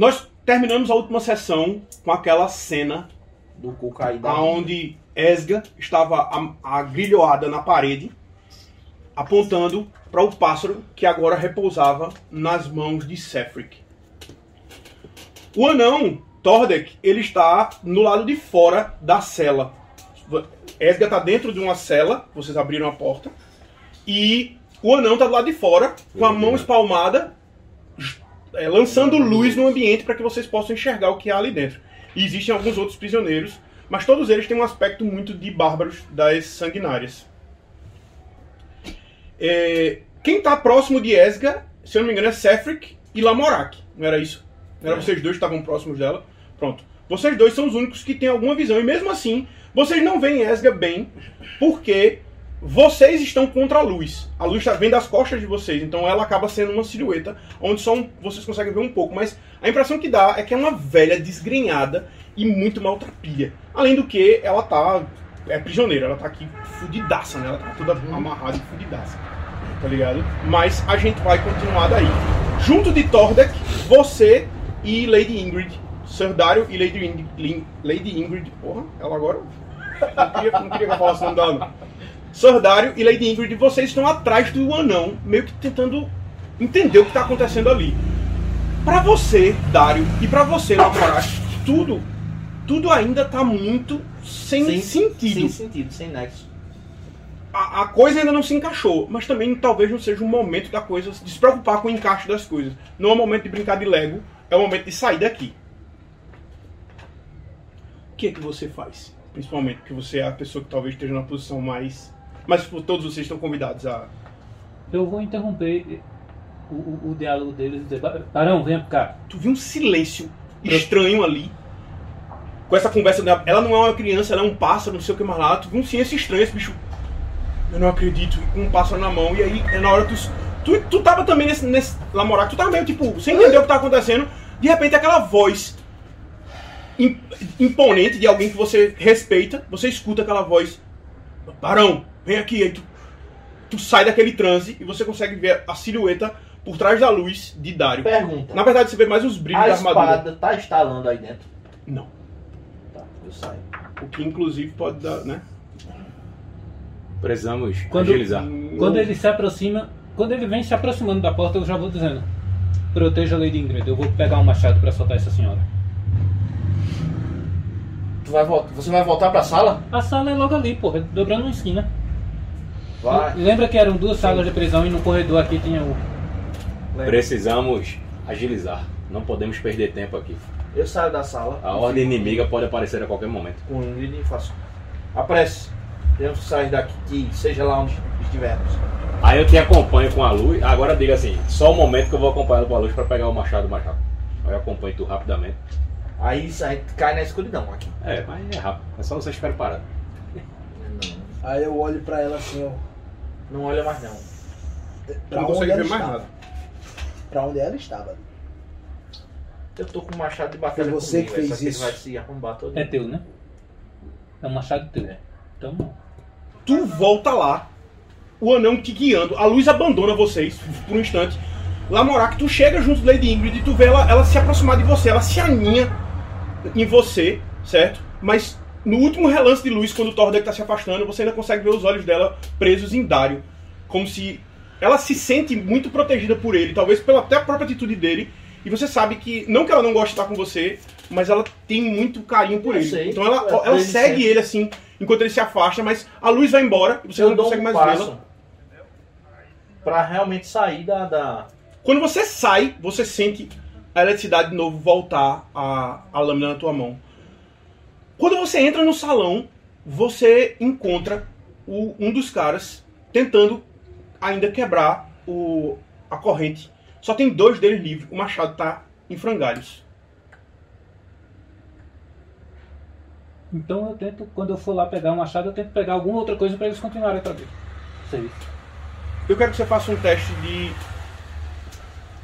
Nós terminamos a última sessão com aquela cena Do cu da onde Esga estava agrilhoada na parede, apontando para o pássaro que agora repousava nas mãos de Sefric. O anão, Tordek, ele está no lado de fora da cela. Esga está dentro de uma cela, vocês abriram a porta, e o anão está do lado de fora, com a mão espalmada, é, lançando luz no ambiente para que vocês possam enxergar o que há ali dentro. E existem alguns outros prisioneiros, mas todos eles têm um aspecto muito de bárbaros das sanguinárias. É, quem está próximo de Esga, se eu não me engano, é Sefric e Lamorak. Não era isso? Não era vocês dois que estavam próximos dela? Pronto. Vocês dois são os únicos que têm alguma visão. E mesmo assim, vocês não veem Esga bem, porque vocês estão contra a luz. A luz tá- vem das costas de vocês, então ela acaba sendo uma silhueta onde só um- vocês conseguem ver um pouco. Mas a impressão que dá é que é uma velha desgrenhada e muito maltrapilha. Além do que, ela tá. É prisioneira, ela tá aqui fudidaça, né? Ela tá toda amarrada e fudidaça. Tá ligado? Mas a gente vai continuar daí. Junto de Tordek, você e Lady Ingrid. Sir Dario e Lady Ingrid. Lady Ingrid. Porra, ela agora. Não queria, não queria que eu falasse o nome dela, não. Sir Dario e Lady Ingrid, vocês estão atrás do anão, meio que tentando entender o que está acontecendo ali. Pra você, Dario, e pra você, Lamorak, tudo, tudo ainda tá muito sem, Sem- sentido. Sem sentido, sem nexo. A, a coisa ainda não se encaixou, mas também talvez não seja o momento da coisa de se preocupar com o encaixe das coisas. Não é o momento de brincar de Lego, é o momento de sair daqui. O que é que você faz? Principalmente porque você é a pessoa que talvez esteja na posição mais. Mas tipo, todos vocês estão convidados a. Eu vou interromper o, o, o diálogo deles e dizer, "Ba- Barão, venha cá. Tu viu um silêncio estranho ali. Com essa conversa dela. Ela não é uma criança, ela é um pássaro, não sei o que mais lá. Tu viu um silêncio estranho, esse bicho. Eu não acredito, com um pássaro na mão. E aí, é na hora que tu. Tu, tu tava também nesse, nesse Lamorak, tu tava meio tipo, sem entender o que tá acontecendo. De repente, aquela voz im- imponente de alguém que você respeita, você escuta aquela voz. Barão, vem aqui. Aí tu, tu sai daquele transe e você consegue ver a silhueta por trás da luz de Dario. Pergunta. Na verdade, você vê mais os brilhos a da armadura. espada tá instalando aí dentro? Não. Tá, eu saio. O que inclusive pode dar, né? Precisamos Quando- agilizar. Quando ele se aproxima, quando ele vem se aproximando da porta, eu já vou dizendo: Proteja a Lady Ingrid, eu vou pegar um machado pra soltar essa senhora. Tu vai voltar, você vai voltar pra sala? A sala é logo ali, porra, dobrando uma esquina. Vai. Lembra que eram duas salas de prisão e no corredor aqui tinha o. Precisamos agilizar. Não podemos perder tempo aqui. Eu saio da sala. A ordem inimiga pode aparecer a qualquer momento. Com Ingrid e faço. Apresse. Temos que sair daqui, seja lá onde estivermos. Aí eu te acompanho com a luz. Agora diga assim: só o momento que eu vou acompanhar com a luz para pegar o machado mais rápido. Aí eu acompanho tu rapidamente. Aí a gente cai na escuridão aqui. É, mas é rápido. É só você esperar parado. Não, Aí eu olho pra ela assim, ó. Não olha mais não. Pra não onde consegue ela ver mais estava. nada. Pra onde ela estava. Eu tô com o machado de batalha Foi você comigo, que fez isso. vai se arrombar todo. É teu, né? É um machado teu. Então. Tu volta lá, o anão te guiando, a luz abandona vocês por um instante. Lamorak, tu chega junto da Lady Ingrid e tu vê ela, ela se aproximar de você, ela se aninha em você, certo? Mas no último relance de luz, quando o Tordek tá se afastando, você ainda consegue ver os olhos dela presos em Dario. Como se ela se sente muito protegida por ele, talvez pela até a própria atitude dele. E você sabe que, não que ela não goste de estar com você, mas ela tem muito carinho por Eu ele. sei. Então ela, Eu- ela ele segue sempre. ele assim, enquanto ele se afasta, mas a luz vai embora e você eu não consegue um mais vê-la. pra realmente sair da, da... Quando você sai, você sente a eletricidade de novo voltar a, a lâmina na tua mão. Quando você entra no salão, você encontra o- um dos caras tentando ainda quebrar o, a corrente. Só tem dois deles livres. O machado tá em frangalhos. Então eu tento, quando eu for lá pegar um machado, eu tento pegar alguma outra coisa pra eles continuarem a trabalho. Serviço. Eu quero que você faça um teste de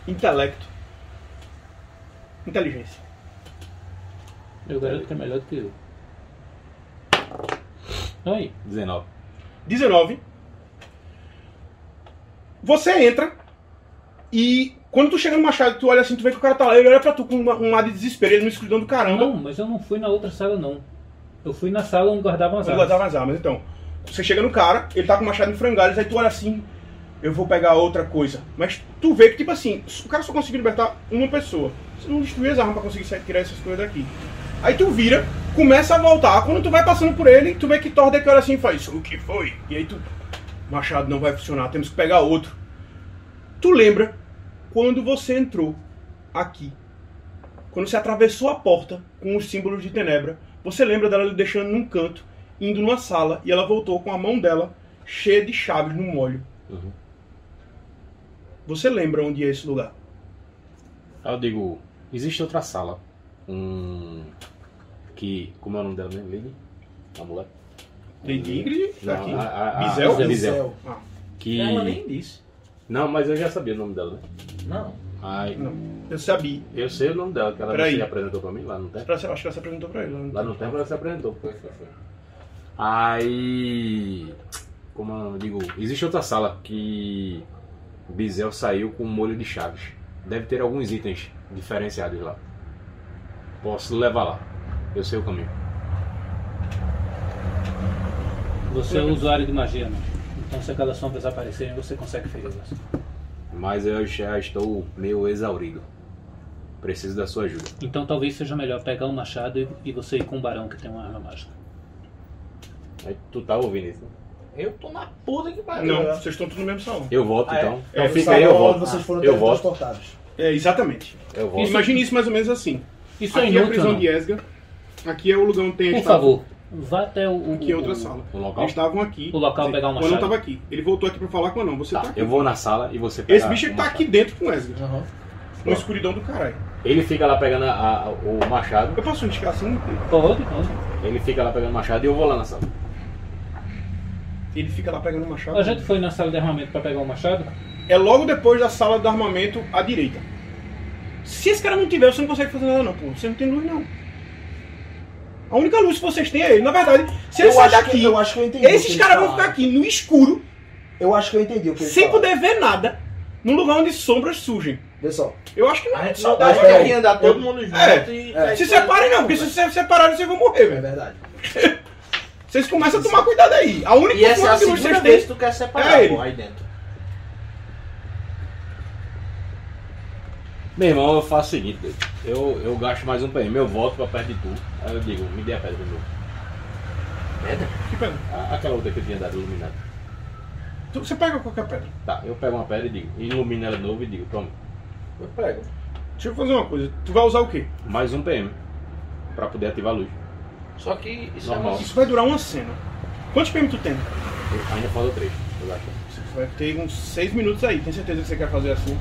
intelecto. Inteligência. Eu garanto que é melhor do que eu. Aí. 19. 19. Você entra e Quando tu chega no machado, tu olha assim, tu vê que o cara tá lá, ele olha pra tu com uma- um ar de desespero, ele numa escuridão do caramba. Não, mas eu não fui na outra sala, não. Eu fui na sala onde guardavam as armas. guardava as armas. Então, você chega no cara, ele tá com o machado em frangalhos, aí tu olha assim, eu vou pegar outra coisa. Mas tu vê que, tipo assim, o cara só conseguiu libertar uma pessoa. Você não destruiu as armas pra conseguir tirar essas coisas daqui. Aí tu vira, começa a voltar. Quando tu vai passando por ele, tu vê que Thor olha assim faz, o que foi? E aí tu, machado não vai funcionar, temos que pegar outro. Tu lembra quando você entrou aqui? Quando você atravessou a porta com os símbolos de Tenebra, você lembra dela deixando num canto, indo numa sala, e ela voltou com a mão dela cheia de chaves no molho. Uhum. Você lembra onde é esse lugar? Eu digo, existe outra sala. Um. Que. Como é o nome dela mesmo? Lady? A mulher? Lady Ingrid? Não, a, a, a, Bizel? Bizel. Bizel. Ah, Que. Ela nem disse. Não, mas eu já sabia o nome dela, né? Não. Ai, não. Eu sabia. eu sei o nome dela, que ela Peraí. se apresentou pra mim lá no tempo. Acho que ela se apresentou pra ele. lá no- Lá no tempo ela se apresentou. Foi, foi, foi. Aí. Como eu digo, existe outra sala que Bizel saiu com um molho de chaves. Deve ter alguns itens diferenciados lá. Posso levar lá. Eu sei o caminho. Você é usuário de magia, né? Então se aquelas sombras aparecerem, você consegue feri-las. Mas eu já estou meio exaurido. Preciso da sua ajuda. Então talvez seja melhor pegar um machado e- você ir com um barão que tem uma arma mágica. Aí tu tá ouvindo isso? Eu tô na puta que pariu. Não, vocês estão tudo no mesmo salão. Eu volto Ah, é? então. É, eu fico Salão aí, eu onde volto. Vocês foram Eu volto. teletransportados. É, exatamente. Eu volto. Imagine isso mais ou menos assim. Isso é aqui é a inútil, prisão não? de Esga. Aqui é o lugar onde tem a Por favor, vá até o... o- Aqui é outra o- sala. O local? Eles estavam aqui. O local pegar um O anão machado. tava aqui. Ele voltou aqui pra falar com o anão. Você tá, Tá, aqui. eu vou na sala e você pega Esse bicho o ele tá aqui dentro com o Esga. Aham. Uma escuridão do caralho. Ele fica lá pegando a- a- o machado. Eu posso indicar assim? Pode, pode. Ele fica lá pegando o machado e eu vou lá na sala. Ele fica lá pegando o machado. A gente foi na sala de armamento pra pegar um machado? É logo depois da sala do armamento à direita. Se esse cara não tiver, você não consegue fazer nada não, pô. Você não tem luz não. A única luz que vocês têm é ele. Na verdade, se ele Eu sair acho, que, daqui, eu acho que eu entendi. que esses eles caras vão ficar aqui no escuro, Eu acho que eu entendi o que eles sem falaram. poder ver nada, num lugar onde sombras surgem. Vê só. Eu acho que não A é gente não saudade. dá andar todo eu- mundo junto É, e. é. Se separem não, porque se vocês se separarem, vocês vão morrer, É velho. verdade. Vocês começam a tomar cuidado aí. A única E essa é a que vocês que têm... tu quer É separar, ele. pô, aí dentro. Meu irmão, eu faço o seguinte, eu, eu gasto mais um PM, eu volto pra perto de tu. Aí eu digo, me dê a pedra de novo. Pedra? Que pedra? A- Aquela outra que eu tinha dado iluminada. Tu- Você pega qualquer pedra. Tá, eu pego uma pedra e digo, ilumino ela de novo e digo, toma, Eu pego. Deixa eu fazer uma coisa. Tu vai usar o quê? mais um PM. Pra poder ativar a luz. Só que isso Normal. é Isso vai durar uma cena. Quantos PM tu tem? Eu- ainda falta três, eu gasto. Você vai ter uns 6 minutos aí, tem certeza que você quer fazer assim?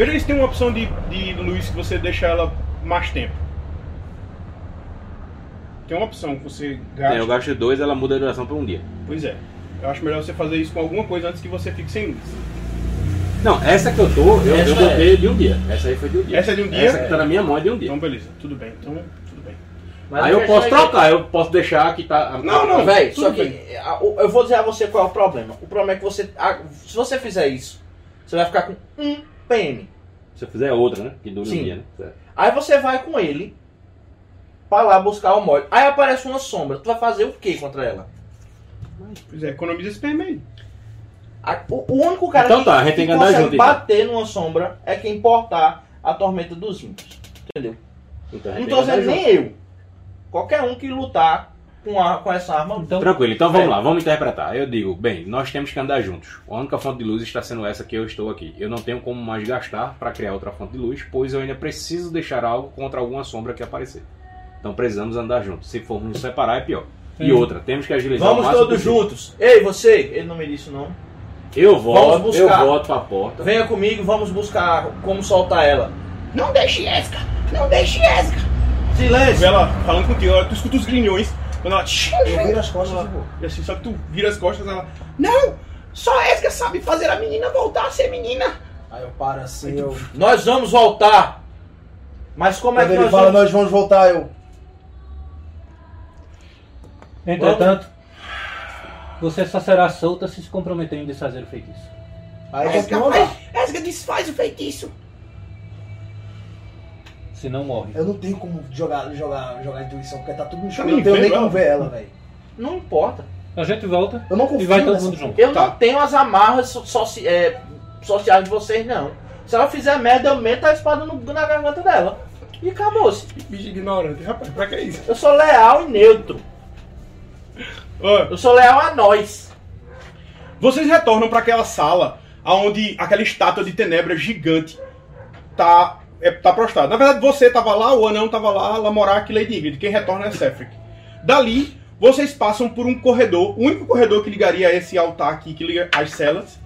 Veja se tem uma opção de, de luz que você deixa ela mais tempo. Tem uma opção que você gasta. Tem, eu gasto dois, ela muda a duração por um dia. Pois é. Eu acho melhor você fazer isso com alguma coisa antes que você fique sem luz. Não, essa que eu tô, eu, Essa eu botei de um dia. Essa aí foi de um dia. Essa é de um dia? Essa que tá na minha mão é de um dia. Então beleza, tudo bem. Então, tudo bem. Mas aí eu posso trocar, eu posso deixar que tá. Não, não. Véi, Tudo só que bem. eu vou dizer a você qual é o problema. O problema é que você. se você fizer isso, você vai ficar com um PM. Se eu fizer outra, né? Que dura Sim. um dia, né? Certo. Aí você vai com ele pra lá buscar o molho. Aí aparece uma sombra. Tu vai fazer o que contra ela? Pois é, economiza esse PM aí. A- o, o único cara Então que, tá, a gente tem que consegue junto, então. bater numa sombra é quem portar a tormenta dos ímpios. Entendeu? Então, dizendo junto. nem eu. Qualquer um que lutar com, a, com essa arma. Então, Tranquilo, então vamos É. lá, vamos interpretar. Eu digo, bem, nós temos que andar juntos. A única fonte de luz está sendo essa que eu estou aqui. Eu não tenho como mais gastar para criar outra fonte de luz, pois eu ainda preciso deixar algo contra alguma sombra que aparecer. Então precisamos andar juntos. Se formos nos separar é pior. E Sim. outra, temos que agilizar o Vamos máximo todos possível. juntos. Ei, você! Ele não me disse o nome. Eu volto, eu volto pra porta. Venha comigo, vamos buscar como soltar ela. Não deixe Esca! Não deixe Esca! Silêncio! ela falando contigo, tu escuta os grinhões. Quando ela. Eu viro as costas e vou. E assim, só que tu vira as costas ela. Não! Só Esca sabe fazer a menina voltar a ser menina! Aí eu paro assim, eu... Nós vamos voltar! Mas como é Quando que ele nós fala, vamos... nós vamos voltar, eu... entretanto, você só será solta se se comprometer em desfazer o feitiço. Aí andar. faz, Esca desfaz o feitiço! Senão morre. Eu não tenho como jogar, jogar, jogar intuição, porque tá tudo no Tá escuro. Eu não nem tenho nem como ver ela, velho. Não importa. A gente volta Eu não confio e vai todo mundo junto. Eu Tá. não tenho as amarras so- soci- é, sociais de vocês, não. Se ela fizer merda, eu meto a espada no- na garganta dela. E acabou-se. Bicho ignorante, rapaz, pra que isso? Eu sou leal e neutro. Ó, Eu sou leal a nós. Vocês retornam para aquela sala onde aquela estátua de tenebra gigante tá, é, tá prostrada. Na verdade, você tava lá, o anão tava lá, Lamorak e Lady Ingrid. Quem retorna é Sefric. Dali, vocês passam por um corredor, o único corredor que ligaria a esse altar aqui, que liga as celas.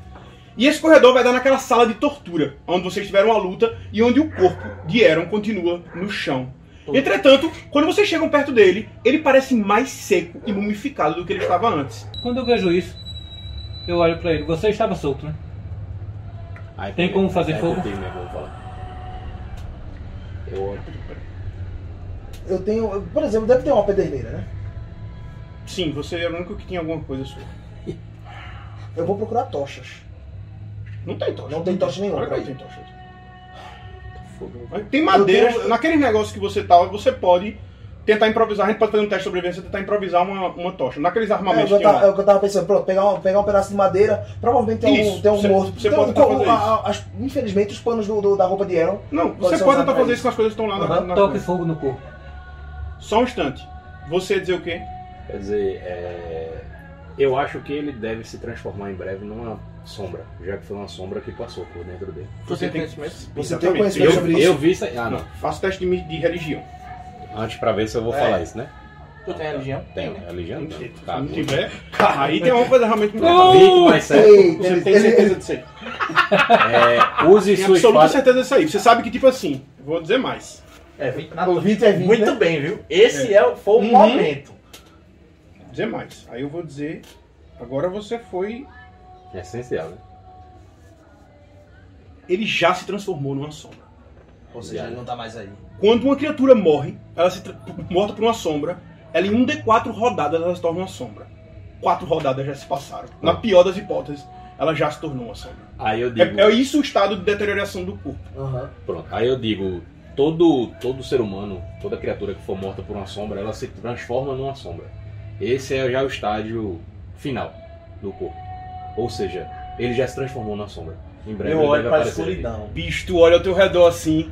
E esse corredor vai dar naquela sala de tortura, onde vocês tiveram a luta e onde o corpo de Eron continua no chão. Entretanto, quando vocês chegam perto dele, ele parece mais seco e mumificado do que ele estava antes. Quando eu vejo isso, eu olho pra ele. Você estava solto, né? Aí, Tem como fazer fogo? Eu tenho. Por exemplo, deve ter uma pederneira, né? Sim, você era o único que tinha alguma coisa sua. Eu vou procurar tochas. Não tem tocha. Não tem tocha nenhuma não tem tocha. Mas Tem madeira. Tenho- Naquele negócio que você tava, você pode tentar improvisar. A gente pode fazer um teste de sobrevivência e tentar improvisar uma, uma tocha. Naqueles É, armamentos que eu tava, é o que eu tava pensando, pronto, pegar um, pegar um pedaço de madeira, provavelmente tem Isso, um, tem um você- morto. você Tem pode um- a- isso. a- as- infelizmente os panos do, do- da roupa de Aaron. Não, Pode você pode tentar fazer isso. com as coisas que estão lá na, Aham. na Toque fogo no corpo. Só um instante. Você ia dizer o quê? Quer dizer, é, eu acho que ele deve se transformar em breve numa sombra, já que foi uma sombra que passou por dentro dele. Você tem conhecimento? Você tem conhecimento Eu, sobre isso? eu vi isso. aí- Ah, Não, não. faça teste de, de religião. Antes pra ver se eu vou É. falar isso, né? Tu tem religião? Tem, né? religião? Se Não. se Tá, não vou- tiver, aí tem uma coisa realmente muito Não! 20 mais 7. Ei, Você tem certeza disso aí? É, use Tem sua absoluta espada. certeza disso aí. Você sabe que, tipo assim, vou dizer mais. É 20 na O 20 é 20, Muito né? bem, viu? Esse é. foi o Uhum. momento. Vou dizer mais. Aí eu vou dizer. Agora você foi. É essencial, né? Ele já se transformou numa sombra. Ou seja, ele não tá mais aí. Quando uma criatura morre, ela se morta por uma sombra, ela em um D4 rodadas ela se torna uma sombra. Quatro rodadas já se passaram. Na Ah. pior das hipóteses, ela já se tornou uma sombra. Aí eu digo. É, é isso o estado de deterioração do corpo. Aham. Pronto. Aí eu digo, todo, todo ser humano, toda criatura que for morta por uma sombra, ela se transforma numa sombra. Esse é já o estágio final do corpo. Ou seja, ele já se transformou numa sombra. Em breve Eu ele olho deve pra escuridão. Bicho, tu olha ao teu redor assim.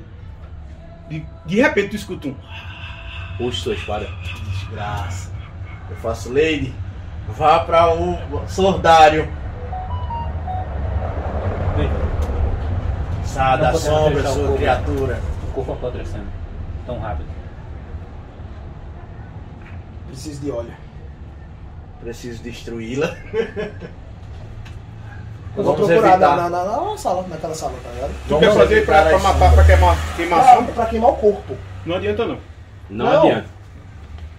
De, de repente tu escuta um. Puxe sua espada. Desgraça. Eu faço, Lady, vá pra o sordário. Vem, Sai da sombra, sua povo. criatura. o corpo apodrecendo. Tão rápido. Preciso de óleo. Preciso destruí-la. Eu vou Vamos procurar na, evitar. na, na, na sala, naquela sala, tá ligado? Tu quer fazer pra, pra matar, pra queimar, a Pra, pra queimar o corpo. Não adianta não. Não, Não. adianta.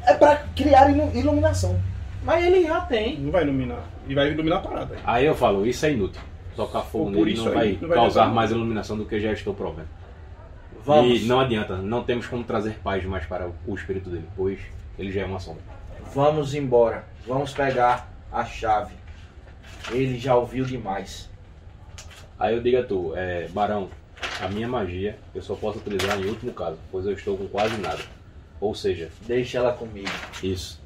É pra criar ilu- iluminação. Mas ele já tem. Não vai iluminar. E vai iluminar a parada. Aí eu falo, isso é inútil. Tocar fogo Por nele isso não aí, vai, não vai causar adiantar. mais iluminação do que já estou provendo. Vamos. E não adianta, não temos como trazer paz mais para o- o espírito dele, pois ele já é uma sombra. Vamos embora. Vamos pegar a chave. Ele já ouviu demais. Aí eu digo a tu, é, Barão, a minha magia eu só posso utilizar em último caso, pois eu estou com quase nada. Ou seja, Deixa ela comigo. isso.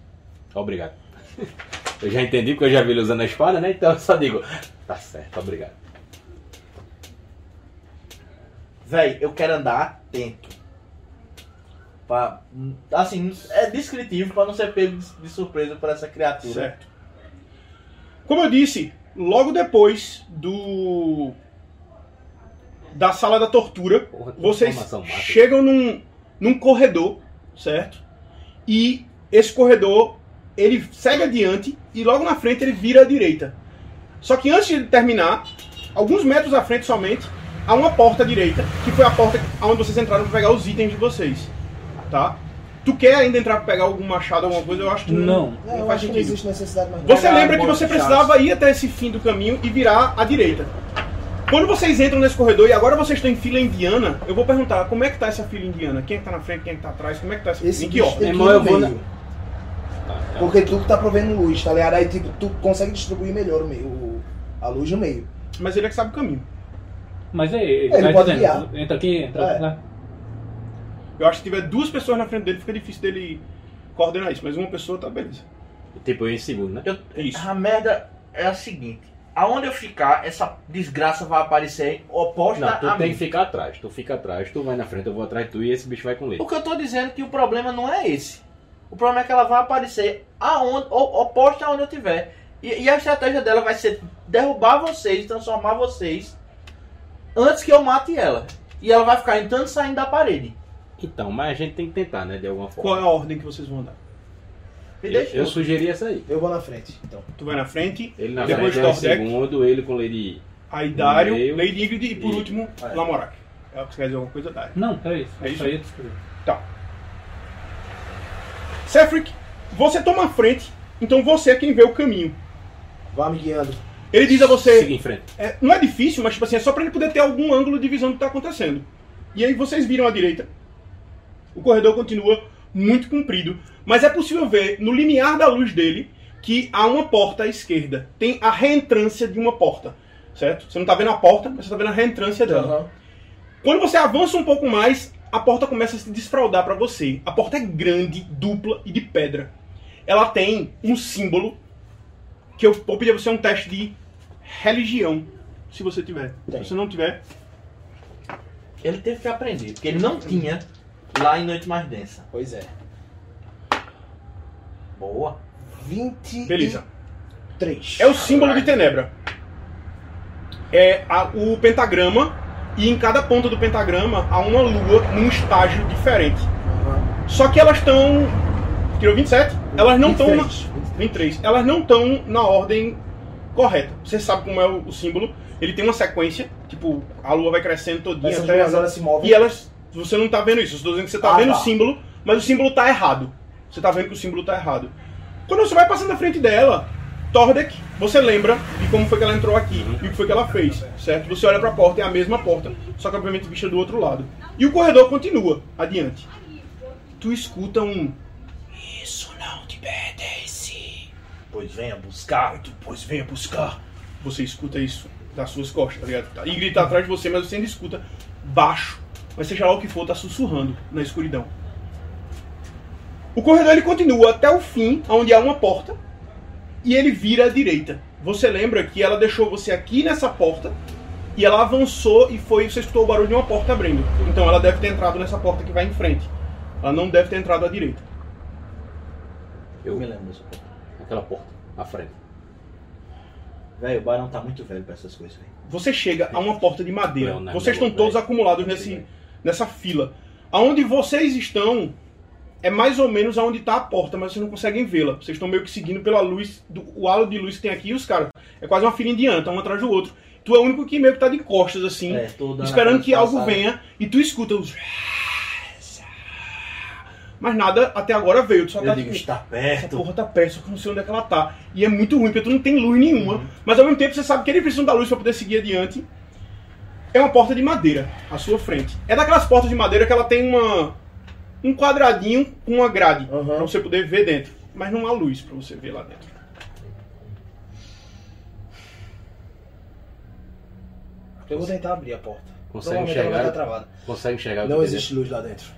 Obrigado. Eu já entendi porque eu já vi ele usando a espada, né? Então eu só digo, tá certo, obrigado. Véi, eu quero andar atento. Pra, assim, é descritivo pra não ser pego de de surpresa por essa criatura. Certo. Como eu disse, logo depois do. da sala da tortura, Porra, vocês chegam num, num corredor, certo? E esse corredor ele segue adiante e logo na frente ele vira à direita. Só que antes de terminar, alguns metros à frente somente, há uma porta à direita, que foi a porta onde vocês entraram para pegar os itens de vocês. Tá? Tu quer ainda entrar para pegar algum machado, alguma coisa? Eu acho que Não. É, não eu faz acho que não sentido. existe necessidade mais. Você lembra que você precisava ir até esse fim do caminho e virar à direita. Quando vocês entram nesse corredor e agora vocês estão em fila indiana, eu vou perguntar como é que tá essa fila indiana? Quem é que tá na frente, quem é que tá atrás? Como é que tá essa Esse Em que bicho ordem? Irmão, eu no vou meio. Tá, tá. Porque tu que tá provendo luz, tá ligado? Aí tipo, tu consegue distribuir melhor o meio, a luz no meio. Mas ele é que sabe o caminho. Mas aí, ele, Ele pode dizendo, guiar. entra aqui, entra É. lá. Eu acho que se tiver duas pessoas na frente dele, fica difícil dele coordenar isso. Mas uma pessoa tá beleza. Tipo, eu em segundo, né? Eu- Isso. A merda é a seguinte. Aonde eu ficar, essa desgraça vai aparecer oposta Não, tu a tem mim. que ficar atrás. Tu fica atrás, tu vai na frente, eu vou atrás de tu e esse bicho vai com leite. O que eu tô dizendo é que o problema não é esse. O problema é que ela vai aparecer aonde, oposta aonde eu tiver. E, e a estratégia dela vai ser derrubar vocês, transformar vocês antes que eu mate ela. E ela vai ficar entrando e saindo da parede. Então, mas a gente tem que tentar, né? De alguma forma. Qual é a ordem que vocês vão andar? Me Eu, deixa. eu sugeri essa aí. Eu vou na frente, então. Tu vai na frente, Ele na Depois frente é o Tordek. segundo, ele com Lady. aí Dario, meio. Lady Ingrid e por E- último, É. Lamorak. É o que você quer dizer alguma coisa, Dario. Não, é isso. É isso? Aí eu descobri. Tá. Sefric, você toma a frente, então você é quem vê o caminho. Vá me guiando. Ele diz a você. Siga em frente. É, não é difícil, mas tipo assim, é só pra ele poder ter algum ângulo de visão do que tá acontecendo. E aí vocês viram à direita. O corredor continua muito comprido, mas é possível ver no limiar da luz dele que há uma porta à esquerda. Tem a reentrância de uma porta, certo? Você não tá vendo a porta, mas você tá vendo a reentrância dela. Aham. Quando você avança um pouco mais, a porta começa a se desfraldar para você. A porta é grande, dupla e de pedra. Ela tem um símbolo que eu vou pedir a você um teste de religião, se você tiver. Tem. Se você não tiver, Ele teve que aprender, porque ele não tinha lá em Noite Mais Densa. Pois é. Boa. 23. beleza. É o símbolo de Tenebra. É a- o pentagrama e em cada ponta do pentagrama há uma lua num estágio diferente. Aham. Só que elas estão. Tirou 27? Elas não estão. 23. 23. Elas não estão na ordem correta. Você sabe como é o, o símbolo. Ele tem uma sequência, tipo, a lua vai crescendo todinha Essas até. elas se movem. E elas. Você não tá vendo isso, eu estou dizendo que você tá Ah, vendo tá. o símbolo, mas o símbolo tá errado. Você tá vendo que o símbolo tá errado. Quando você vai passando na frente dela, Tordek, você lembra de como foi que ela entrou aqui e o que foi que ela fez, certo? Você olha pra porta, é a mesma porta, só que obviamente vista do outro lado. E o corredor continua adiante. Tu escuta um. Isso não te pertence. Pois venha buscar. Pois venha buscar. Você escuta isso das suas costas, tá ligado? E grita atrás de você, mas você ainda escuta baixo. Mas seja lá o que for, tá sussurrando na escuridão. O corredor ele continua até o fim, onde há uma porta, e ele vira à direita. Você lembra que ela deixou você aqui nessa porta e ela avançou e foi, você escutou o barulho de uma porta abrindo. Então ela deve ter entrado nessa porta que vai em frente. Ela não deve ter entrado à direita. Eu me lembro dessa porra. aquela porta, à frente. Velho, o Barão tá muito velho pra essas coisas, velho. Você chega a uma porta de madeira. Leonardo, Vocês estão todos acumulados nesse, nessa fila. Aonde vocês estão é mais ou menos aonde está a porta, mas vocês não conseguem vê-la. Vocês estão meio que seguindo pela luz, do, o halo de luz que tem aqui e os caras. É quase uma fila indiana, um atrás do outro. Tu é o único que meio que tá de costas assim, É, esperando que algo venha e tu escuta os. Mas nada até agora veio. Tu só Eu tá digo, tipo, está essa perto. porra tá perto, só que eu não sei onde é que ela tá. E é muito ruim, porque tu não tem luz nenhuma. Mas ao mesmo tempo você sabe que eles precisam da luz pra poder seguir adiante. É uma porta de madeira à sua frente. É daquelas portas de madeira que ela tem uma um quadradinho com uma grade Aham. pra você poder ver dentro. Mas não há luz pra você ver lá dentro. Eu vou tentar abrir a porta. Consegue enxergar? Consegue enxergar Não existe luz lá dentro. dentro?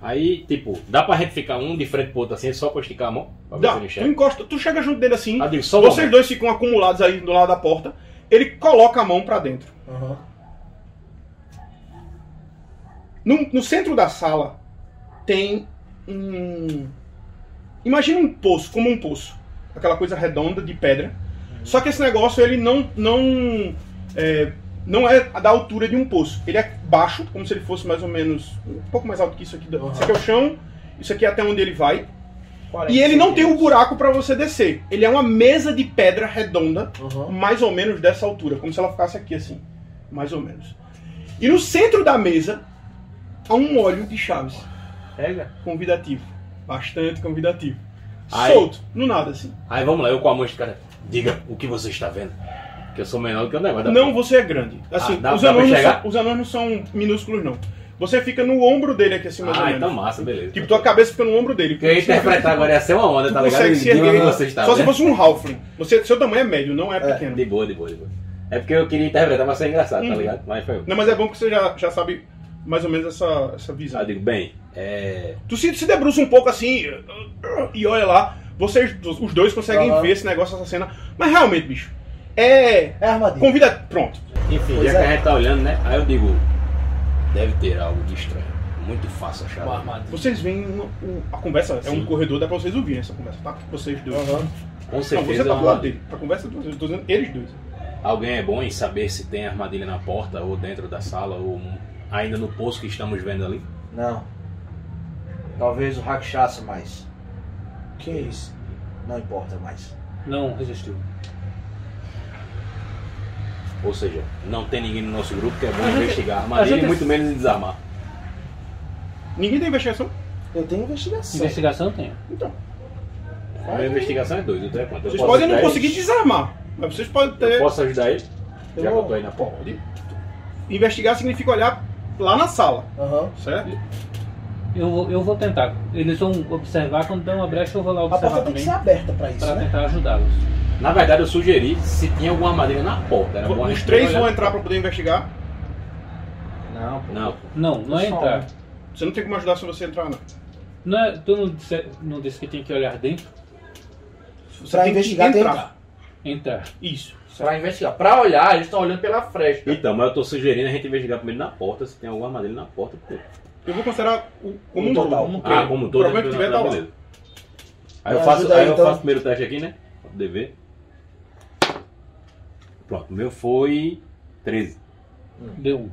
Aí, tipo, dá pra gente ficar um de frente pro outro assim, só pra esticar a mão? Pra ver Dá, se ele tu encosta, tu chega junto dele assim. Ah, digo, só vocês momento. dois ficam acumulados aí do lado da porta. Ele coloca a mão pra dentro. Aham. No, no centro da sala tem um. Imagina um poço, como um poço. Aquela coisa redonda de pedra. Só que esse negócio ele não. não é, não é da altura de um poço. Ele é baixo, como se ele fosse mais ou menos. um pouco mais alto que isso aqui. Uhum. Isso aqui é o chão, isso aqui é até onde ele vai. 40 E ele não tem um buraco para você descer. Ele é uma mesa de pedra redonda, Aham. mais ou menos dessa altura, como se ela ficasse aqui assim, mais ou menos. E no centro da mesa há um óleo de chaves, Pega. convidativo, bastante convidativo. Aí- Solto, no nada assim. Aí vamos lá, eu com a mão de cara. Diga o que você está vendo. Que eu sou menor do que o negócio Não, você é grande. Assim, Ah, dá- os, anões não são, os anões não são minúsculos não. Você fica no ombro dele aqui assim mais ou Ah, menos. então massa, beleza. Tipo, tua cabeça fica no ombro dele. Que eu ia interpretar agora ia ser uma onda, tá ligado? consegue se Diga onde erguer. você está Só se vendo. fosse um halfling. Você, seu tamanho é médio, não é pequeno. De boa, de boa, de boa. É porque eu queria interpretar, mas foi engraçado, tá Uhum. ligado? Mas foi. Não, mas é bom que você já, já sabe mais ou menos essa, essa visão. Eu digo, bem, é. Tu se, se debruça um pouco assim e olha lá, vocês, os dois conseguem ver esse negócio, essa cena. Mas realmente, bicho, é. É armadilha. Convida. Pronto. Enfim, Pois já que é. a gente tá olhando, né? Aí eu digo, deve ter algo de estranho. Muito fácil achar. Com a armadilha. Vocês veem uma- a conversa, é Sim. um corredor, dá pra vocês ouvirem essa conversa, tá? Vocês dois. Aham. Com Não, você certeza tá do uma- lado dele. A conversa é vocês, eu tô dizendo eles dois. alguém é bom em saber se tem armadilha na porta ou dentro da sala ou ainda no poço que estamos vendo ali. Não. Talvez o Rakshasa mais. Que é isso? Não importa mais. Não resistiu. Ou seja, não tem ninguém no nosso grupo que é bom A gente- investigar a armadilha gente- e muito menos em desarmar. Ninguém tem investigação? Eu tenho investigação. Investigação tem. Então. A minha investigação é dois, eu tenho quanto? Eu Vocês podem não conseguir ele? desarmar, mas vocês podem Eu ter. posso ajudar ele? Eu Já que vou- eu tô aí na porta. Pode. Investigar significa olhar lá na sala, Aham. certo? Eu, vou- eu vou tentar. Eles vão observar, quando der uma brecha eu vou lá A observar porta tem que também. ser aberta pra isso, Pra né? tentar ajudá-los. Na verdade, eu sugeri se tinha alguma armadilha na porta. Era bom Os três vão entrar pra poder investigar. Não, pô. Não, Não, não é entrar. Você não tem como ajudar se você entrar, não. Não é, tu não disse, não disse que tem que olhar dentro? Você Pra tem investigar, que entrar. Entrar. Isso. Pra investigar. Pra olhar, eles estão olhando pela fresta. Então, mas eu tô sugerindo a gente investigar primeiro na porta, se tem alguma armadilha na porta. Porque... Eu vou considerar o, como O um total. todo. Ah, como O todo. problema que tiver tá lá. Aí eu faço, aí aí, eu então. faço o primeiro teste aqui, né? Pra poder ver. Pronto, o meu foi 13. Deu um.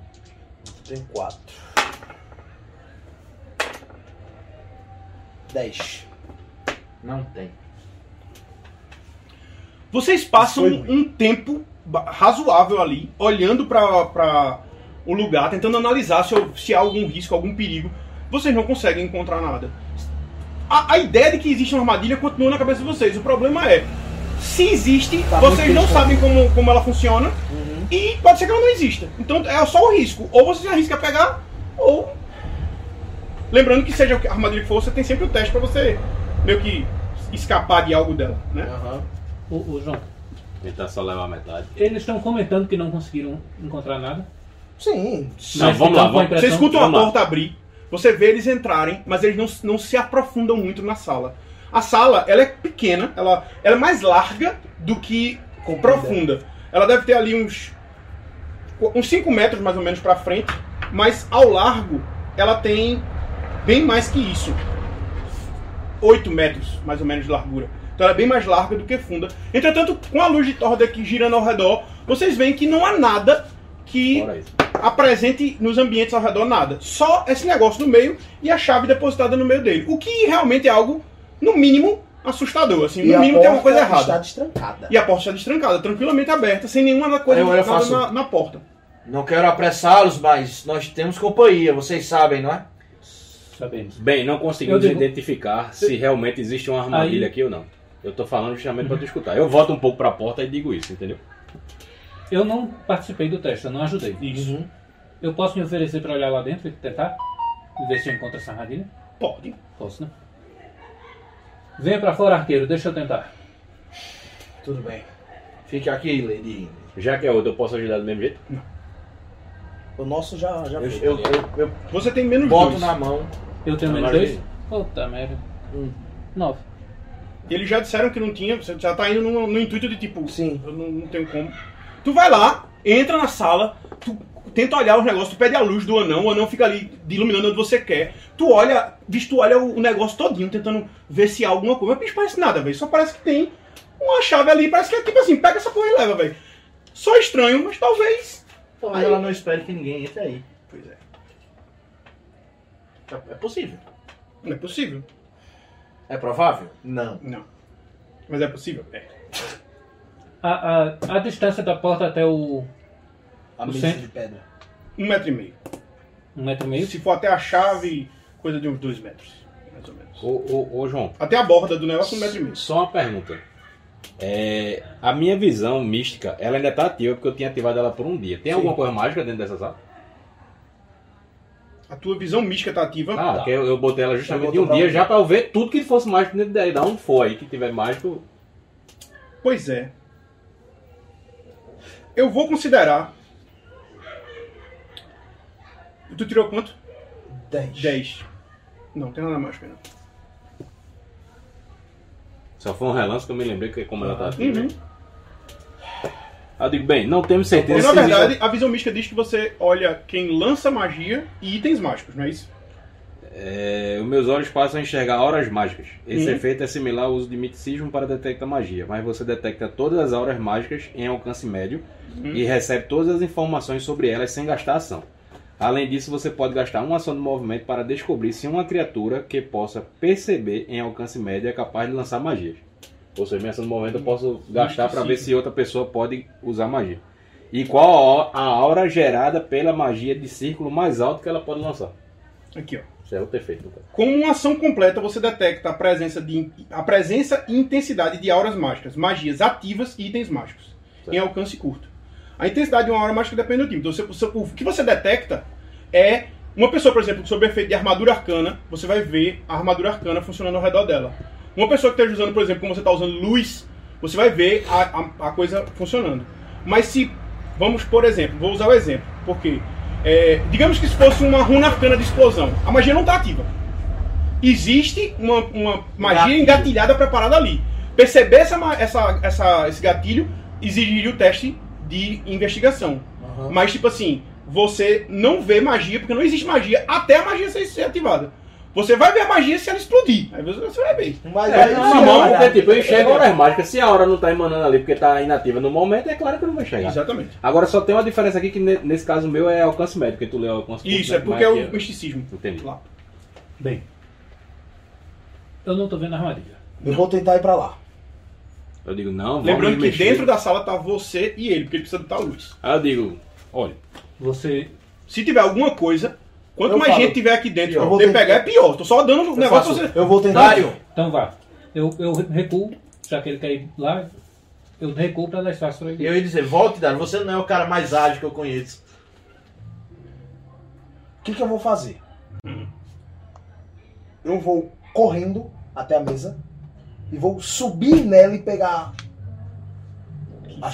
Tem quatro. Dez. Não tem. Vocês passam um tempo razoável ali, olhando pra, pra o lugar, tentando analisar se, se há algum risco, algum perigo. Vocês não conseguem encontrar nada. A, a ideia de que existe uma armadilha continua na cabeça de vocês. O problema é, se existe, Tá vocês não distante. sabem como, como ela funciona Uhum. e pode ser que ela não exista. Então é só o risco. Ou você se arrisca a pegar, ou. Lembrando que seja a armadilha que for, você tem sempre o teste pra você meio que escapar de algo dela, né? Aham. Ô, ô, João, Tentar só levar a metade. eles estão comentando que não conseguiram encontrar nada. Sim. Não, Mas vamos lá, vamos- Você escuta uma Vamos lá. porta abrir, você vê eles entrarem, mas eles não, não se aprofundam muito na sala. A sala, ela é pequena, ela, ela é mais larga do que Comprida. profunda. Ela deve ter ali uns uns 5 metros mais ou menos pra frente, mas ao largo ela tem bem mais que isso. 8 metros mais ou menos de largura. Então ela é bem mais larga do que funda. Entretanto, com a luz de torda aqui girando ao redor, vocês veem que não há nada que apresente nos ambientes ao redor nada. Só esse negócio no meio e a chave depositada no meio dele. O que realmente é algo, no mínimo, assustador. Assim, E no a mínimo tem uma porta coisa errada. está destrancada. E a porta está destrancada, tranquilamente aberta, sem nenhuma coisa eu- eu faço- na, na porta. Não quero apressá-los, mas nós temos companhia, vocês sabem, não é? Sabemos. Bem, não conseguimos digo- identificar se realmente existe uma armadilha Aí- aqui ou não. Eu tô falando justamente pra tu escutar. Eu volto um pouco pra porta e digo isso, entendeu? Eu não participei do teste, eu não ajudei. Isso. Uhum. Eu posso me oferecer pra olhar lá dentro e tentar? E ver se eu encontro essa armadilha? Pode. Posso, né? Venha pra fora, arqueiro, deixa eu tentar. Tudo bem. Fique aqui, Lady. Já que é outro, eu posso ajudar do mesmo jeito? O nosso já, já Eu, foi. eu, eu, eu Você tem menos boto dois. na mão. Eu tenho menos dois? Puta merda. Hum. Nove. Eles já disseram que não tinha, você já tá indo no, no intuito de tipo, Sim. eu não, não tenho como. Tu vai lá, entra na sala, tu tenta olhar os negócios, tu pede a luz do anão, o anão fica ali iluminando onde você quer. Tu olha, bicho, tu olha o, o negócio todinho, tentando ver se há alguma coisa. Mas bicho, parece nada, velho. Só parece que tem uma chave ali, parece que é tipo assim, pega essa porra e leva, velho. Só estranho, mas talvez. Talvez Aí- ela não espere que ninguém entre aí. Pois é. É possível. Não é possível. É provável? Não. Não. Mas é possível? É. A, a, a distância da porta até o. A mesa centro. de pedra. Um metro e meio. um metro e meio. Se for até a chave, coisa de uns dois metros. Mais ou menos. Ô, ô, ô, João, Até a borda do negócio, um metro e meio. só uma pergunta. É, a minha visão mística, ela ainda tá ativa porque eu tinha ativado ela por um dia. Tem Sim. alguma coisa mágica dentro dessa sala? A tua visão mística tá ativa. Ah, Tá. que eu, eu botei ela justamente Já de um dia já pra eu ver tudo que fosse mágico dentro daí. Da onde for aí que tiver mágico. Pois é. Eu vou considerar. E tu tirou quanto? 10. 10. Não, tem nada mágico ainda. Só foi um relance que eu me lembrei que como ela tá aqui. Uhum. né? Eu digo, bem, não temos certeza Na se existe- verdade, a visão mística diz que você olha quem lança magia e itens mágicos, não é isso? É, os meus olhos passam a enxergar auras mágicas. Esse Uhum. efeito é similar ao uso de miticismo para detectar magia, mas você detecta todas as auras mágicas em alcance médio e recebe todas as informações sobre elas sem gastar ação. Além disso, você pode gastar uma ação de movimento para descobrir se uma criatura que possa perceber em alcance médio é capaz de lançar magias. Ou seja, minha ação de movimento eu posso gastar para ver se outra pessoa pode usar magia. E qual a aura gerada pela magia de círculo mais alto que ela pode lançar. Aqui, ó. Isso é outro efeito. caso. Como uma ação completa, você detecta a presença, de, a presença e intensidade de auras mágicas, magias ativas e itens mágicos, em alcance curto. A intensidade de uma aura mágica depende do time. Então, você- você- o que você detecta é uma pessoa, por exemplo, sob efeito de armadura arcana, você vai ver a armadura arcana funcionando ao redor dela. Uma pessoa que esteja usando, por exemplo, como você está usando luz, você vai ver a, a, a coisa funcionando. Mas se, vamos por exemplo, vou usar o exemplo, porque é, digamos que se fosse uma runa arcana de explosão, a magia não está ativa existe uma, uma magia engatilhada preparada ali. Perceber essa, essa, essa, esse gatilho exigiria o teste de investigação. Aham. Mas, tipo assim, você não vê magia, porque não existe magia até a magia ser, ser ativada. Você vai ver a magia se ela explodir. Aí você você vai ver. Mas É, aí, não, se não, ela- porque tipo, eu enxergo horas mágicas. Se a hora não tá emanando ali porque tá inativa no momento, é claro que eu não vou enxergar. Exatamente. Agora só tem uma diferença aqui que ne- nesse caso meu é alcance médio, porque tu leu alcance Isso, é porque é o aqui, misticismo. Entendi. Lá. Bem, eu não tô vendo a armadilha. eu vou tentar ir pra lá. Eu digo, não, vamos Lembrando que mexer. dentro da sala tá você e ele, porque ele precisa a luz. Aí eu digo, olha, Você. Se tiver alguma coisa, quanto Eu mais falo. gente tiver aqui dentro Eu pra vou poder tentar- pegar, é pior. Tô só dando um negócio faço- pra você. eu vou tentar. Dário, Então vá. Eu, eu recuo, já que ele quer ir lá, eu recuo pra dar espaço pra ele. eu ia dizer, volte, Dário, você não é o cara mais ágil que eu conheço. O que, que eu vou fazer? Eu vou correndo até a mesa e vou subir nela e pegar a.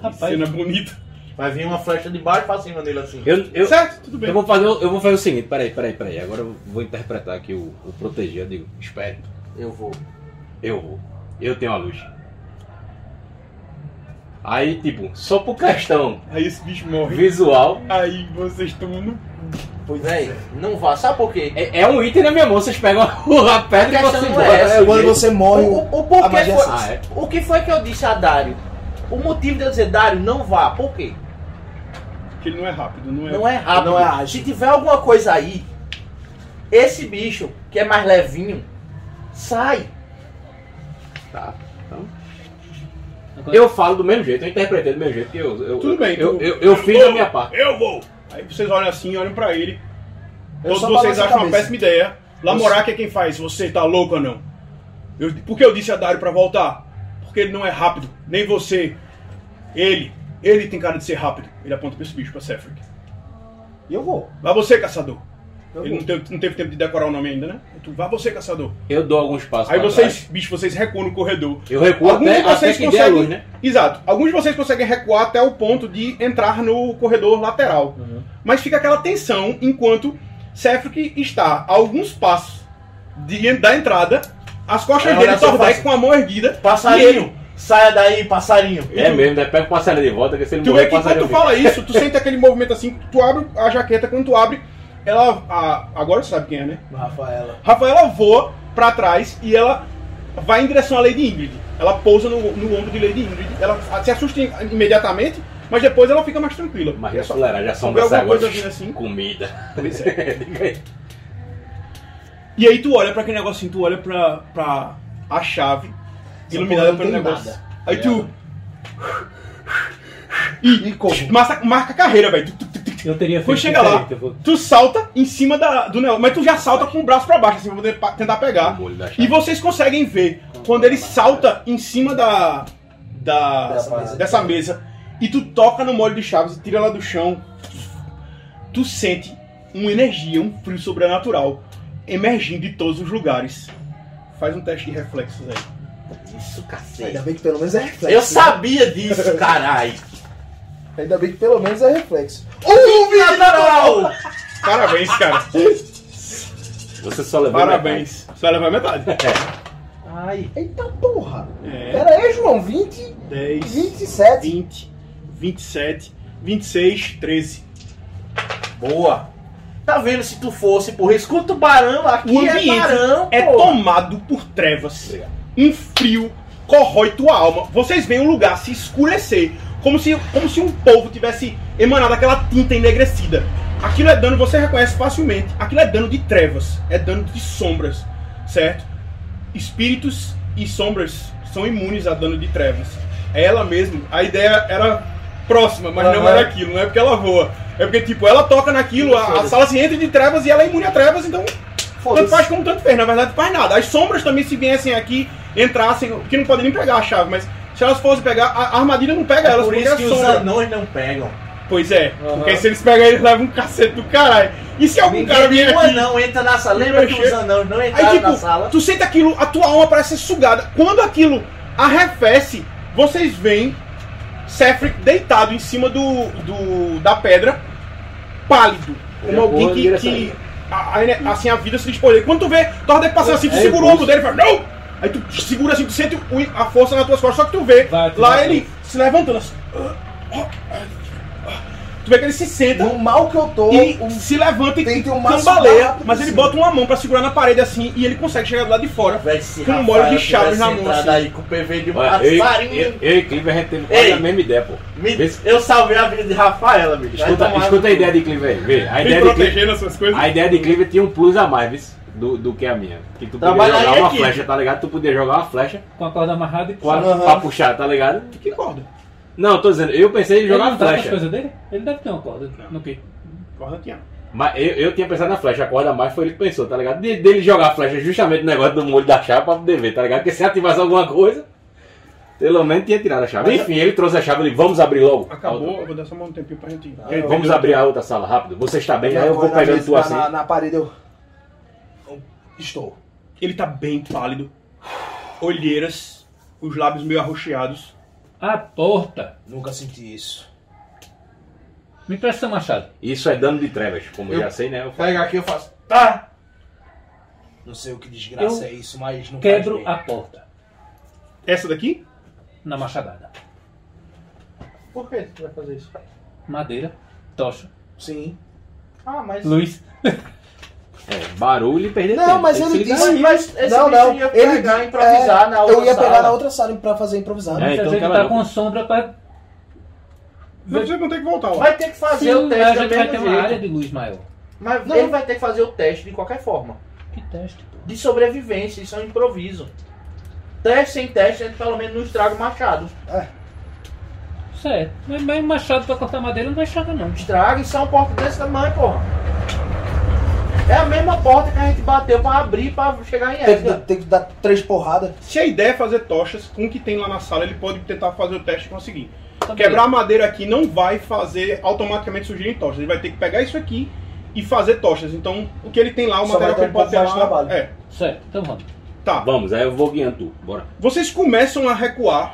Rapaz, Cena bonita. Vai vir uma flecha de baixo pra cima dele assim. eu, eu, Certo, tudo bem. eu vou fazer, o- eu vou fazer o seguinte, peraí, peraí, peraí. Agora eu vou interpretar aqui o, o proteger. Eu digo, espere, Eu vou. eu vou. Eu tenho a luz. Aí, tipo, só por questão Aí esse bicho morre. visual, Aí vocês estão no. Véi, não vá. Sabe por quê? é, é um item na minha mão, vocês pegam a pedra e você não é É o Quando você morre, O, o, o porquê foi, Ah, é? o que foi que eu disse a Dário? O motivo de eu dizer Dário, não vá. Por quê? Que ele não é rápido, não é. Não é rápido. Não é ágil. Se tiver alguma coisa aí, esse bicho, que é mais levinho, sai. Tá, então. Eu falo do mesmo jeito, eu interpretei do mesmo jeito que eu. eu Tudo bem, Eu, tu- eu, eu fiz a minha parte. Eu vou! Aí vocês olham assim, olham pra ele. Eu Todos vocês acham uma péssima ideia. Lamorak é quem faz. Você tá louco ou não? Eu, por que eu disse a Dario pra voltar? Porque ele não é rápido. Nem você. Ele. Ele tem cara de ser rápido. Ele aponta pra esse bicho, pra Sefric. E eu vou. Vá você, caçador. Eu ele não teve, não teve tempo de decorar o nome ainda, né? Tu, vá você, caçador. Eu dou alguns passos Aí pra vocês, trás. bicho, vocês recuam no corredor. Eu recuo Alguns até, de vocês até que dê a conseguem. luz, né? Exato. Alguns de vocês conseguem recuar até o ponto de entrar no corredor lateral. Uhum. Mas fica aquela tensão enquanto Sefric está a alguns passos de, da entrada, as costas Aí, dele Tordek com a mão erguida. Passarinho, saia daí, passarinho. É mesmo, daí pega o passarinho de volta, que se ele Tu morrer, que quando tu fala isso, tu sente aquele movimento assim, tu abre a jaqueta, quando tu abre, ela. a- agora tu sabe quem é, né? Rafaela. Rafaela voa pra trás e ela vai em direção à Lady Ingrid. Ela pousa no, no ombro de Lady Ingrid. Ela se assusta imediatamente, mas depois ela fica mais tranquila. Mas É já sai agora. coisa vindo assim. Comida. Pois é. E aí tu olha pra aquele negocinho, tu olha pra, pra a chave Essa iluminada pelo negócio. nada. Aí tu E como? marca, marca a carreira, velho. Tu, tu, tu, tu. Eu teria Quando feito chega lá, vou- tu salta em cima da, do negócio, mas tu já salta com o braço pra baixo, assim, pra poder tentar pegar. E vocês conseguem ver quando ele salta em cima da, da Dessa mesa. dessa mesa e tu toca no molho de chaves e tira ela do chão, tu sente uma energia, um frio sobrenatural emergindo de todos os lugares. Faz um teste de reflexos aí. Isso, Ainda cacete. bem que pelo menos é reflexo. Eu né? sabia disso, caralho. Ainda bem que pelo menos é reflexo. Natural! Parabéns, cara. Você só levou Parabéns. Só levar metade. Ai. Eita porra! É. Pera aí, João, 20, 10, 27. 20, 27, 26, 13. Boa. Tá vendo se tu fosse, porra? Escuta o barão aqui, O é ambiente barão, é porra. tomado por trevas. Um frio corrói tua alma. Vocês veem o lugar se escurecer, como se, como se um povo tivesse emanado aquela tinta enegrecida. Aquilo é dano, você reconhece facilmente. Aquilo é dano de trevas, é dano de sombras, certo? Espíritos e sombras são imunes a dano de trevas. Ela mesmo, a ideia era próxima, mas não Aham. era aquilo, não é porque ela voa. É porque, tipo, ela toca naquilo, a, a sala se entra de trevas e ela é imune a trevas, então tanto faz como tanto fez, na verdade faz nada. As sombras também se viessem aqui, entrassem, que não podem nem pegar a chave, mas se elas fossem pegar, a armadilha não pega elas, Por porque isso é que os sombra. anões não pegam. Pois é, Aham. porque se eles pegarem, eles levam um cacete do caralho. E se algum cara Ninguém, vier nenhum aqui... anão entra na sala. Lembra que os anões não Aí, entraram tipo, na sala? tu sente aquilo, a tua alma parece ser sugada. Quando aquilo arrefece, vocês veem Sefric deitado em cima do, do da pedra, pálido. Como Ele alguém que, que a a, assim, a vida se despolhou. Quando tu vê, tu deve passando assim, tu É segura o ombro dele e fala, não! Aí tu segura assim, tu sente o- a força nas tuas costas, só que tu vê Vai, tu lá ele se levantando assim. Tu vê que ele se senta No mal que eu tô, e um- se levanta e um máximo cambaleia, mas ele bota uma mão pra segurar na parede assim e ele consegue chegar do lado de fora. Se Com um molho de chaves na mão, assim. aí com o PV de Olha, eu, passarinho. eu, eu e Clive, a gente teve quase Ei. a mesma ideia, pô. Me- Vê se- Eu salvei a vida de Rafaela, bicho. Escuta, escuta a ideia de Clive aí, vê. A Me ideia de Clive, protegendo essas coisas. a ideia de Clive tinha um plus a mais, viu, do, do que a minha. Que tu podia Trabalharia jogar uma aqui. flecha, tá ligado? Tu podia jogar uma flecha Com a corda amarrada e com a, Aham. pra puxar, tá ligado? Que corda? Não, tô dizendo, eu pensei em Ele jogar não uma tá com as flecha. coisas dele? Ele deve ter uma corda. No quê? Corda tinha. Mas eu, eu tinha pensado na flecha, a corda mais foi ele que pensou, tá ligado? De, dele jogar a flecha justamente no negócio do molho da chave pra poder ver, tá ligado? Porque se ativasse alguma coisa, pelo menos tinha tirado a chave. Enfim, ele trouxe a chave e vamos abrir logo. a Acabou, outra. eu vou dar só mais um tempinho pra gente. Ah, Gente, Vamos abrir a outra sala rápido. Você está bem? Aí eu vou na pegando tu assim. Na, na parede eu... Estou. Ele tá bem pálido, olheiras, os lábios meio arroxeados. A porta. Nunca senti isso. Me presta seu machado. Isso é dano de trevas, como eu, Eu- já sei, né? Eu falo. Pega aqui eu faço. Tá! Não sei o que desgraça Eu é isso, mas não Quebro a porta. Essa daqui? Na machadada. Por que tu vai fazer isso? Madeira. Tocha. Sim. Ah, mas. Luz. É, barulho e perder Não, tempo. mas ele disse... Mas- não, não. ia Ele pegar, improvisar é, na outra Eu ia pegar sala. na outra sala pra fazer improvisado. É, então quebra tá não. com sombra pra. Vocês vão ter que voltar lá. Vai ter que fazer Sim, o teste a gente vai ter mesmo uma jeito. área de luz maior. Mas Não. ele vai ter que fazer o teste de qualquer forma. Que teste, pô. De sobrevivência, isso é um improviso. Teste sem teste, a gente pelo menos não estraga o machado. Certo. Mas, mas machado pra cortar madeira não vai estragar, não. Estraga, isso é uma porta desse tamanho, porra. É a mesma porta que a gente bateu pra abrir pra chegar em Tem Esga. tem que dar três porradas. Se a ideia é fazer tochas, com o que tem lá na sala, ele pode tentar fazer o teste e conseguir. Tá Quebrar a madeira aqui não vai fazer automaticamente surgirem tochas. Ele vai ter que pegar isso aqui e fazer tochas. Então, o que ele tem lá, o Só material que ele pode ter lá. trabalho. É. Certo, então vamos. tá. Vamos, aí eu vou guiando tu. Bora. Vocês começam a recuar,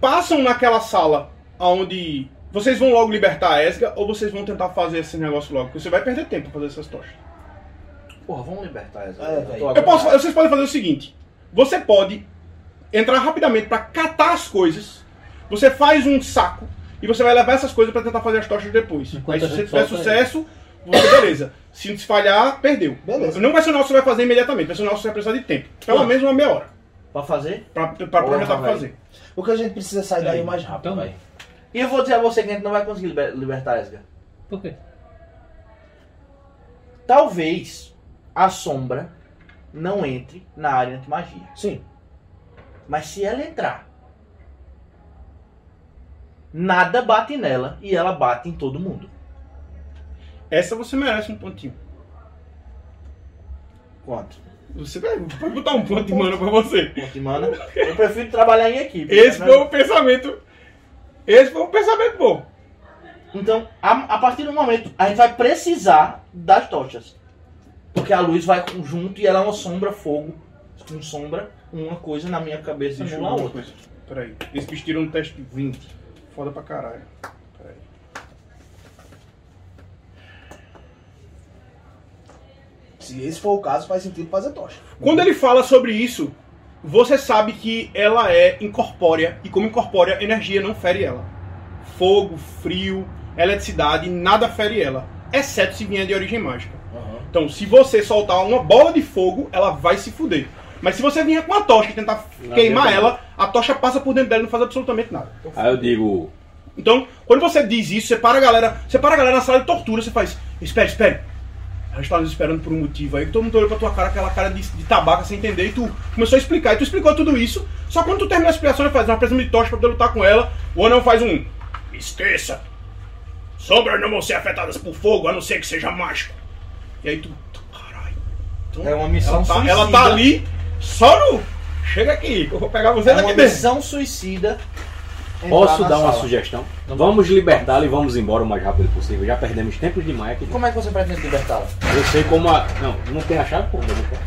passam naquela sala onde vocês vão logo libertar a Esga ou vocês vão tentar fazer esse negócio logo? Porque você vai perder tempo pra fazer essas tochas. Porra, vamos libertar Esga. É, Eu velho. Posso, vocês podem fazer o seguinte: você pode entrar rapidamente pra catar as coisas, você faz um saco e você vai levar essas coisas pra tentar fazer as tochas depois. Enquanto Aí se a você tiver sucesso, você beleza. Se falhar, perdeu. Beleza. Não vai ser o nosso que você vai fazer imediatamente, vai ser o nosso que você vai precisar de tempo. Pelo Ah. menos uma meia hora Pra fazer? pra, pra Porra, projetar pra velho. fazer. O que a gente precisa sair daí o mais rápido. Então vai. vai. E eu vou dizer a você que a gente não vai conseguir liber- libertar Esga. Por quê? Talvez a sombra não entre na área anti-magia. Sim. Mas se ela entrar, nada bate nela e ela bate em todo mundo. Essa você merece um pontinho. Quanto? Você vai, vai botar um ponto de mana pra você. Ponto, mano. Eu prefiro trabalhar em equipe. Esse né? foi o pensamento. Esse foi um pensamento bom. Então, a, a partir do momento, a gente vai precisar das tochas. Porque a luz vai junto e ela é uma sombra, fogo. Com sombra, uma coisa na minha cabeça ver uma outra. coisa. Peraí. Eles pediram um teste de 20. Foda pra caralho. Se esse for o caso, faz sentido fazer tocha. Quando ele fala sobre isso, você sabe que ela é incorpórea e como incorpórea, energia não fere ela. Fogo, frio, eletricidade, nada fere ela, exceto se vier de origem mágica. Então, se você soltar uma bola de fogo, ela vai se fuder. Mas se você vier com a tocha e tentar Não queimar ela, a tocha passa por dentro dela e não faz absolutamente nada. Aí eu digo, Então, quando você diz isso, você para a galera, você para a galera na sala de tortura, você faz, espere, espere. A gente tá nos esperando por um motivo aí, todo mundo olhou pra tua cara, aquela cara de, de tabaca sem entender, e tu começou a explicar, e tu explicou tudo isso, só quando tu terminou a explicação, ele faz uma pressão de tocha pra poder lutar com ela, o anão faz um, esqueça, sombras não vão ser afetadas por fogo, a não ser que seja mágico. E aí tu, tu, caralho. Então, É uma missão ela tá, suicida. ela tá ali, só no, chega aqui, que eu vou pegar você É daqui uma dentro. missão suicida. Posso dar uma sala. sugestão? Vamos libertá-la e vamos embora o mais rápido possível. Já perdemos tempo demais aqui. Como é que você pretende libertá-la? Eu sei como a. Não, não tem a chave, pô. Não tem.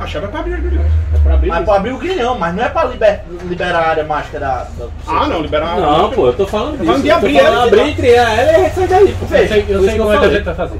A chave é pra abrir as grilhões. É pra abrir. Mas pra abrir o grilhão, mas não é pra liber- liberar a área mágica da. da Ah, não, liberar Não, pô, eu tô falando disso. falando de abrir falando ela, abrir e criar ela e sai daí. pô. Eu sei, eu Por sei como é que a gente vai fazer.